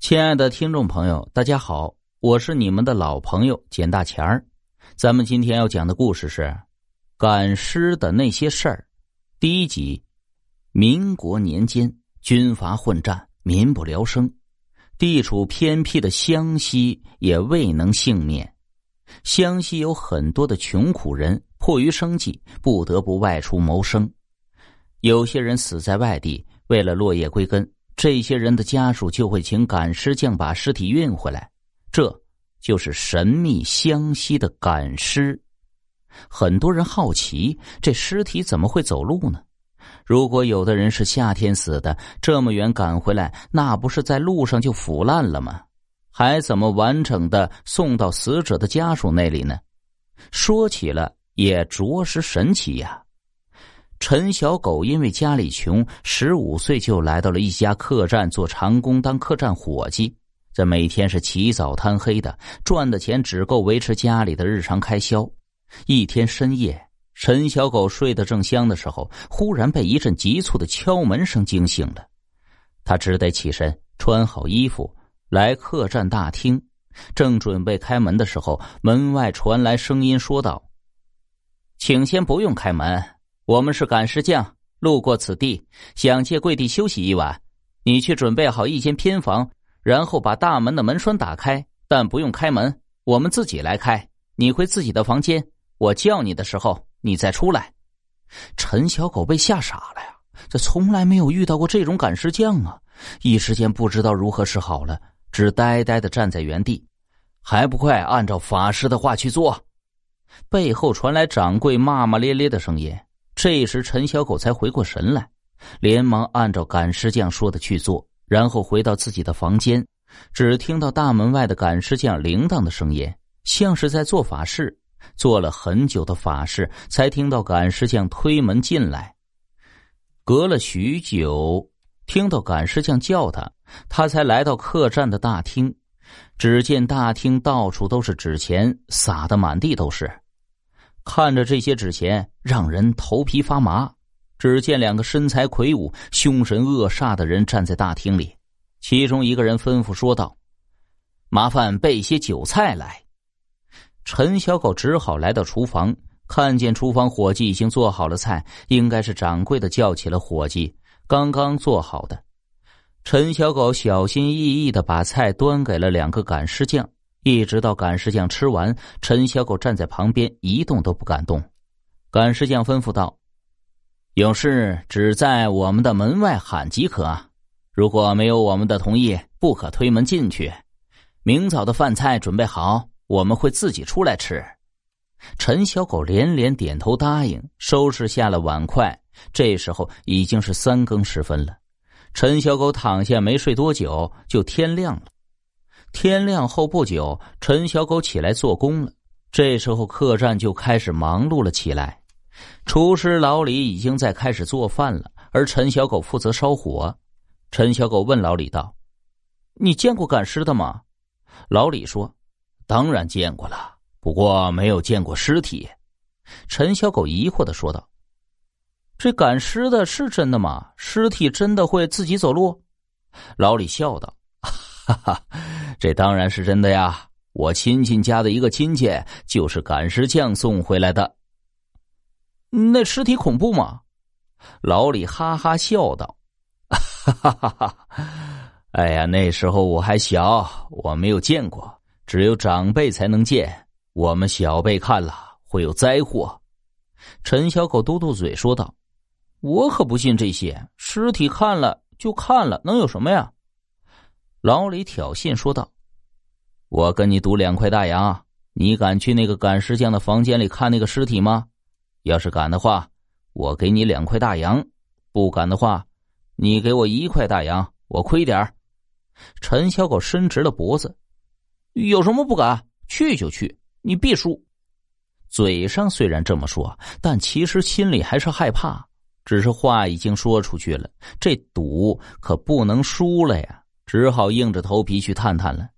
亲爱的听众朋友，大家好，我是你们的老朋友简大钱儿。咱们今天要讲的故事是赶尸的那些事儿。第一集，民国年间，军阀混战，民不聊生，地处偏僻的湘西也未能幸免。湘西有很多的穷苦人，迫于生计，不得不外出谋生。有些人死在外地，为了落叶归根。这些人的家属就会请赶尸匠把尸体运回来，这就是神秘湘西的赶尸。很多人好奇，这尸体怎么会走路呢？如果有的人是夏天死的，这么远赶回来，那不是在路上就腐烂了吗？还怎么完整的送到死者的家属那里呢？说起了也着实神奇呀。陈小狗因为家里穷，十五岁就来到了一家客栈做长工，当客栈伙计。这每天是起早贪黑的，赚的钱只够维持家里的日常开销。一天深夜，陈小狗睡得正香的时候，忽然被一阵急促的敲门声惊醒了。他只得起身，穿好衣服，来客栈大厅。正准备开门的时候，门外传来声音说道：“请先不用开门。”我们是赶尸匠，路过此地，想借贵地休息一晚。你去准备好一间偏房，然后把大门的门栓打开，但不用开门，我们自己来开。你回自己的房间，我叫你的时候，你再出来。陈小狗被吓傻了呀，这从来没有遇到过这种赶尸匠啊！一时间不知道如何是好了，只呆呆的站在原地。还不快按照法师的话去做！背后传来掌柜骂骂咧咧的声音。这时，陈小狗才回过神来，连忙按照赶尸匠说的去做，然后回到自己的房间。只听到大门外的赶尸匠铃铛的声音，像是在做法事。做了很久的法事，才听到赶尸匠推门进来。隔了许久，听到赶尸匠叫他，他才来到客栈的大厅。只见大厅到处都是纸钱，撒的满地都是。看着这些纸钱，让人头皮发麻。只见两个身材魁梧、凶神恶煞的人站在大厅里，其中一个人吩咐说道：“麻烦备些酒菜来。”陈小狗只好来到厨房，看见厨房伙计已经做好了菜，应该是掌柜的叫起了伙计，刚刚做好的。陈小狗小心翼翼的把菜端给了两个赶尸匠。一直到赶尸匠吃完，陈小狗站在旁边一动都不敢动。赶尸匠吩咐道：“有事只在我们的门外喊即可，如果没有我们的同意，不可推门进去。明早的饭菜准备好，我们会自己出来吃。”陈小狗连连点头答应，收拾下了碗筷。这时候已经是三更时分了。陈小狗躺下没睡多久，就天亮了。天亮后不久，陈小狗起来做工了。这时候，客栈就开始忙碌了起来。厨师老李已经在开始做饭了，而陈小狗负责烧火。陈小狗问老李道：“你见过赶尸的吗？”老李说：“当然见过了，不过没有见过尸体。”陈小狗疑惑的说道：“这赶尸的是真的吗？尸体真的会自己走路？”老李笑道：“哈哈。”这当然是真的呀！我亲戚家的一个亲戚就是赶尸匠送回来的。那尸体恐怖吗？老李哈哈笑道：“哈哈哈哈！哎呀，那时候我还小，我没有见过，只有长辈才能见。我们小辈看了会有灾祸。”陈小狗嘟嘟嘴说道：“我可不信这些，尸体看了就看了，能有什么呀？”老李挑衅说道：“我跟你赌两块大洋，你敢去那个赶尸匠的房间里看那个尸体吗？要是敢的话，我给你两块大洋；不敢的话，你给我一块大洋，我亏点儿。”陈小狗伸直了脖子：“有什么不敢？去就去，你必输。”嘴上虽然这么说，但其实心里还是害怕。只是话已经说出去了，这赌可不能输了呀。只好硬着头皮去探探了。